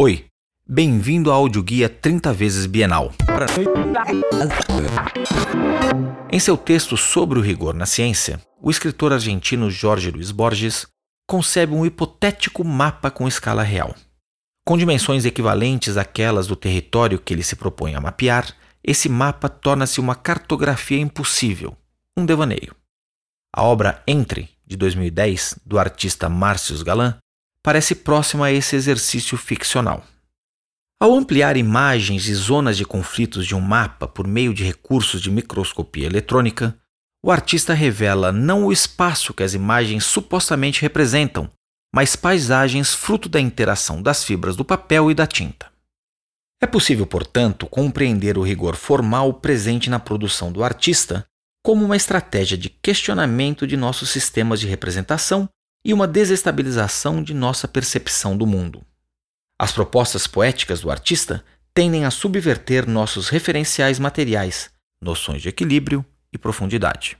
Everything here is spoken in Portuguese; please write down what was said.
Oi, bem-vindo ao audioguia 30 vezes bienal. Em seu texto sobre o rigor na ciência, o escritor argentino Jorge Luiz Borges concebe um hipotético mapa com escala real. Com dimensões equivalentes àquelas do território que ele se propõe a mapear, esse mapa torna-se uma cartografia impossível, um devaneio. A obra Entre, de 2010, do artista Márcios Galan, parece próxima a esse exercício ficcional. Ao ampliar imagens e zonas de conflitos de um mapa por meio de recursos de microscopia eletrônica, o artista revela não o espaço que as imagens supostamente representam, mas paisagens fruto da interação das fibras do papel e da tinta. É possível, portanto, compreender o rigor formal presente na produção do artista como uma estratégia de questionamento de nossos sistemas de representação e uma desestabilização de nossa percepção do mundo. As propostas poéticas do artista tendem a subverter nossos referenciais materiais, noções de equilíbrio e profundidade.